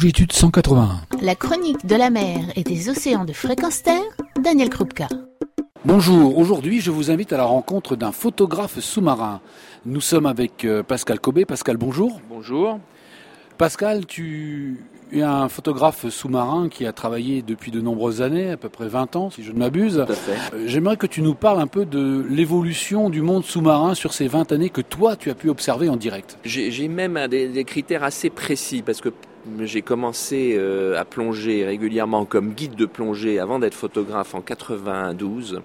Longitude 181. La chronique de la mer et des océans de fréquence terre, Daniel Krupka. Bonjour, aujourd'hui je vous invite à la rencontre d'un photographe sous-marin. Nous sommes avec euh, Pascal Cobé. Pascal, bonjour. Bonjour. Pascal, tu es un photographe sous-marin qui a travaillé depuis de nombreuses années, à peu près 20 ans si je ne m'abuse. Tout à fait. Euh, J'aimerais que tu nous parles un peu de l'évolution du monde sous-marin sur ces 20 années que toi tu as pu observer en direct. J'ai même des critères assez précis parce que j'ai commencé euh, à plonger régulièrement comme guide de plongée avant d'être photographe en 92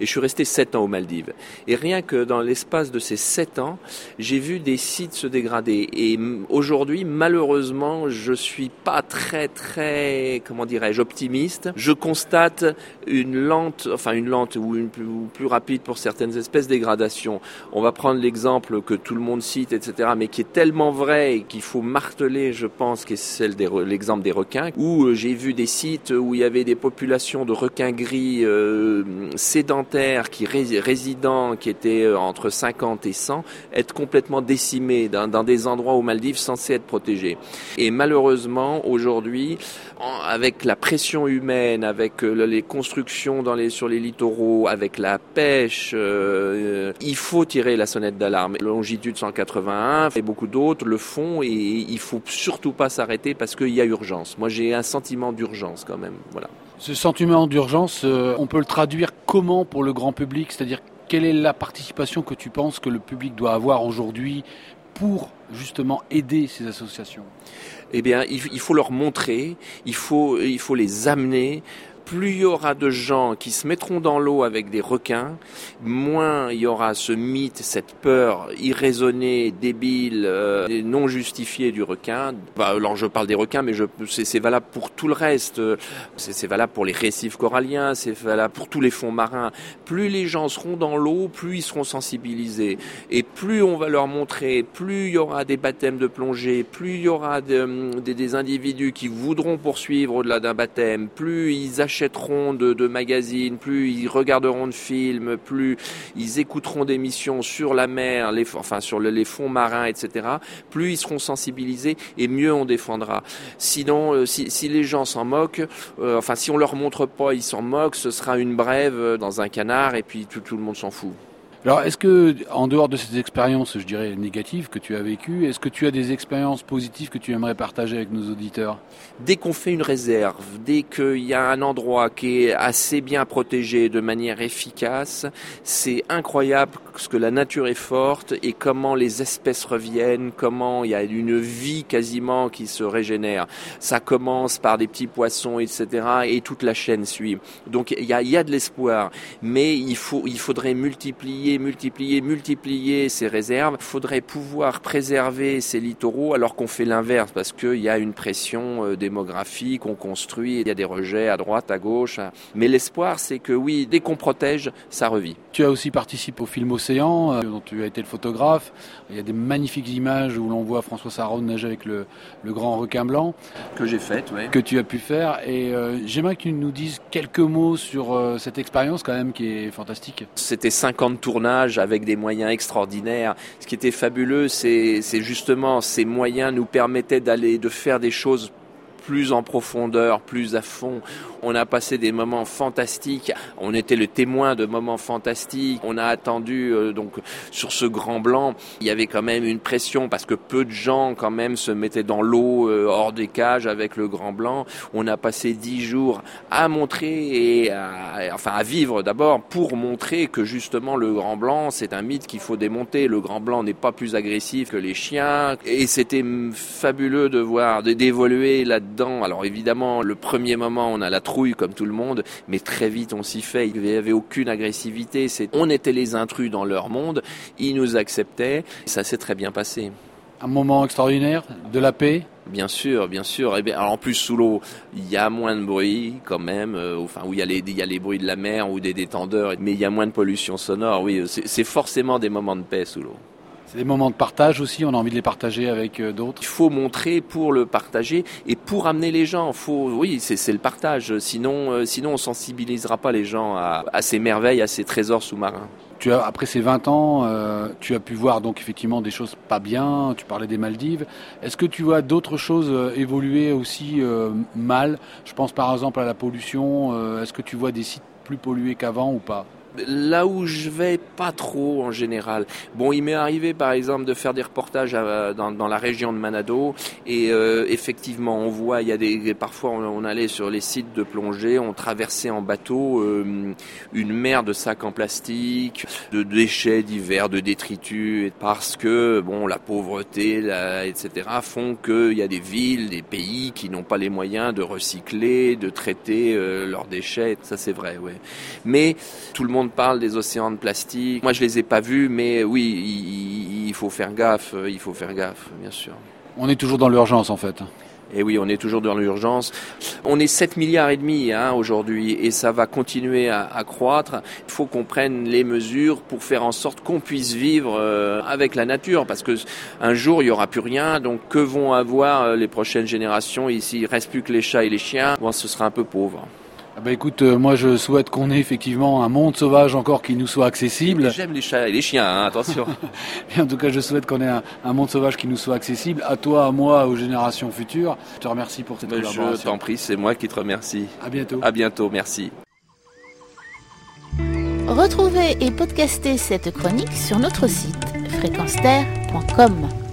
et je suis resté 7 ans aux Maldives. Et rien que dans l'espace de ces 7 ans, j'ai vu des sites se dégrader et aujourd'hui malheureusement, je suis pas très très comment dirais-je optimiste. Je constate une lente enfin une lente ou une plus, rapide pour certaines espèces dégradation. On va prendre l'exemple que tout le monde cite etc mais qui est tellement vrai et qu'il faut marteler je pense celle des l'exemple des requins, où euh, j'ai vu des sites où il y avait des populations de requins gris euh, sédentaires qui résidents, qui étaient euh, entre 50 et 100, être complètement décimés dans, des endroits aux Maldives censés être protégés. Et malheureusement, aujourd'hui, avec la pression humaine, avec le- les constructions sur les littoraux, avec la pêche, il faut tirer la sonnette d'alarme. Longitude 181 et beaucoup d'autres le font et il faut surtout pas s'arrêter parce qu'il y a urgence. Moi, j'ai un sentiment d'urgence quand même. Voilà. Ce sentiment d'urgence, euh, on peut le traduire comment pour le grand public? C'est-à-dire quelle est la participation que tu penses que le public doit avoir aujourd'hui pour justement aider ces associations? Eh bien, il, il faut leur montrer, il faut, il faut les amener. Plus il y aura de gens qui se mettront dans l'eau avec des requins, moins il y aura ce mythe, cette peur irraisonnée, débile, euh, et non justifiée du requin. Bah, alors je parle des requins, mais c'est, valable pour tout le reste. C'est, valable pour les récifs coralliens, c'est valable pour tous les fonds marins. Plus les gens seront dans l'eau, plus ils seront sensibilisés. Et plus on va leur montrer, plus il y aura des baptêmes de plongée, plus il y aura de- des, individus qui voudront poursuivre au-delà d'un baptême, plus ils achèteront de, magazines, plus ils regarderont de films, plus ils écouteront d'émissions sur la mer, les, sur le- les fonds marins, etc. Plus ils seront sensibilisés et mieux on défendra. Sinon, euh, si, les gens s'en moquent, euh, enfin si on leur montre pas, ils s'en moquent, ce sera une brève euh, dans un canard et puis tout le monde s'en fout. Alors, est-ce que, en dehors de ces expériences, je dirais, négatives que tu as vécues, est-ce que tu as des expériences positives que tu aimerais partager avec nos auditeurs? Dès qu'on fait une réserve, dès qu'il y a un endroit qui est assez bien protégé de manière efficace, c'est incroyable ce que la nature est forte et comment les espèces reviennent, comment il y a une vie quasiment qui se régénère. Ça commence par des petits poissons, etc. et toute la chaîne suit. Donc il y a, y a de l'espoir, mais il, faut, il faudrait multiplier, multiplier, multiplier ces réserves. Il faudrait pouvoir préserver ces littoraux alors qu'on fait l'inverse parce qu'il y a une pression euh, démographique, on construit, il y a des rejets à droite, à gauche. Mais l'espoir, c'est que oui, dès qu'on protège, ça revit. Tu as aussi participé au film Océan, euh, dont tu as été le photographe. Il y a des magnifiques images où l'on voit François Sarraud nager avec le, le grand requin blanc Que j'ai fait, oui. que tu as pu faire. Et euh, j'aimerais que tu nous dises quelques mots sur euh, cette expérience quand même qui est fantastique. C'était 50 tournages avec des moyens extraordinaires. Ce qui était fabuleux, c'est c'est justement ces moyens nous permettaient d'aller, de faire des choses plus en profondeur, plus à fond. On a passé des moments fantastiques. On était le témoin de moments fantastiques. On a attendu euh, donc sur ce grand blanc. Il y avait quand même une pression parce que peu de gens quand même se mettaient dans l'eau euh, hors des cages avec le grand blanc. On a passé dix jours à montrer et à, enfin à vivre d'abord pour montrer que justement le grand blanc c'est un mythe qu'il faut démonter. Le grand blanc n'est pas plus agressif que les chiens et c'était fabuleux de voir d'évoluer Alors évidemment le premier moment on a la trouille comme tout le monde, mais très vite on s'y fait. Il n'y avait aucune agressivité. C'est on était les intrus dans leur monde. Ils nous acceptaient. Ça s'est très bien passé. Un moment extraordinaire, de la paix? Bien sûr, bien sûr. Et bien, alors en plus sous l'eau, il y a moins de bruit quand même. euh, enfin, où il y a les il y a les bruits de la mer ou des détendeurs, mais il y a moins de pollution sonore. Oui, c'est forcément des moments de paix sous l'eau. C'est des moments de partage aussi, on a envie de les partager avec euh, d'autres. Il faut montrer pour le partager et pour amener les gens. Faut, oui, c'est le partage. Sinon, euh, sinon on sensibilisera pas les gens à, à ces merveilles, à ces trésors sous-marins. tu as, après ces 20 ans, euh, tu as pu voir donc effectivement des choses pas bien. Tu parlais des Maldives. Est-ce que tu vois d'autres choses euh, évoluer aussi mal? Je pense par exemple à la pollution. Est-ce que tu vois des sites plus pollués qu'avant ou pas? Là où je vais pas trop en général. Bon, il m'est arrivé par exemple de faire des reportages dans, la région de Manado et euh, effectivement on voit il y a des parfois on, allait sur les sites de plongée, on traversait en bateau euh, une mer de sacs en plastique, de déchets divers, de détritus parce que bon la pauvreté, etc. font qu'il y a des villes, des pays qui n'ont pas les moyens de recycler, de traiter euh, leurs déchets. Ça c'est vrai, ouais. Mais tout le monde parle des océans de plastique. Moi, je les ai pas vus, mais oui, il, faut faire gaffe. Il faut faire gaffe, bien sûr. On est toujours dans l'urgence, en fait. Et oui, on est toujours dans l'urgence. On est 7 milliards et demi hein, aujourd'hui et ça va continuer à, croître. Il faut qu'on prenne les mesures pour faire en sorte qu'on puisse vivre euh, avec la nature parce que un jour il y aura plus rien. Donc que vont avoir euh, les prochaines générations? Ici Il reste plus que les chats et les chiens. Bon, ce sera un peu pauvre. Ah bah écoute, euh, moi je souhaite qu'on ait effectivement un monde sauvage encore qui nous soit accessible. J'aime les chats et les chiens, hein, attention. en tout cas, je souhaite qu'on ait un, monde sauvage qui nous soit accessible, à toi, à moi, aux générations futures. Je te remercie pour cette bah, collaboration. Je t'en prie, c'est moi qui te remercie. À bientôt. À bientôt, merci. Retrouvez et podcastez cette chronique sur notre site fréquenceterre.com.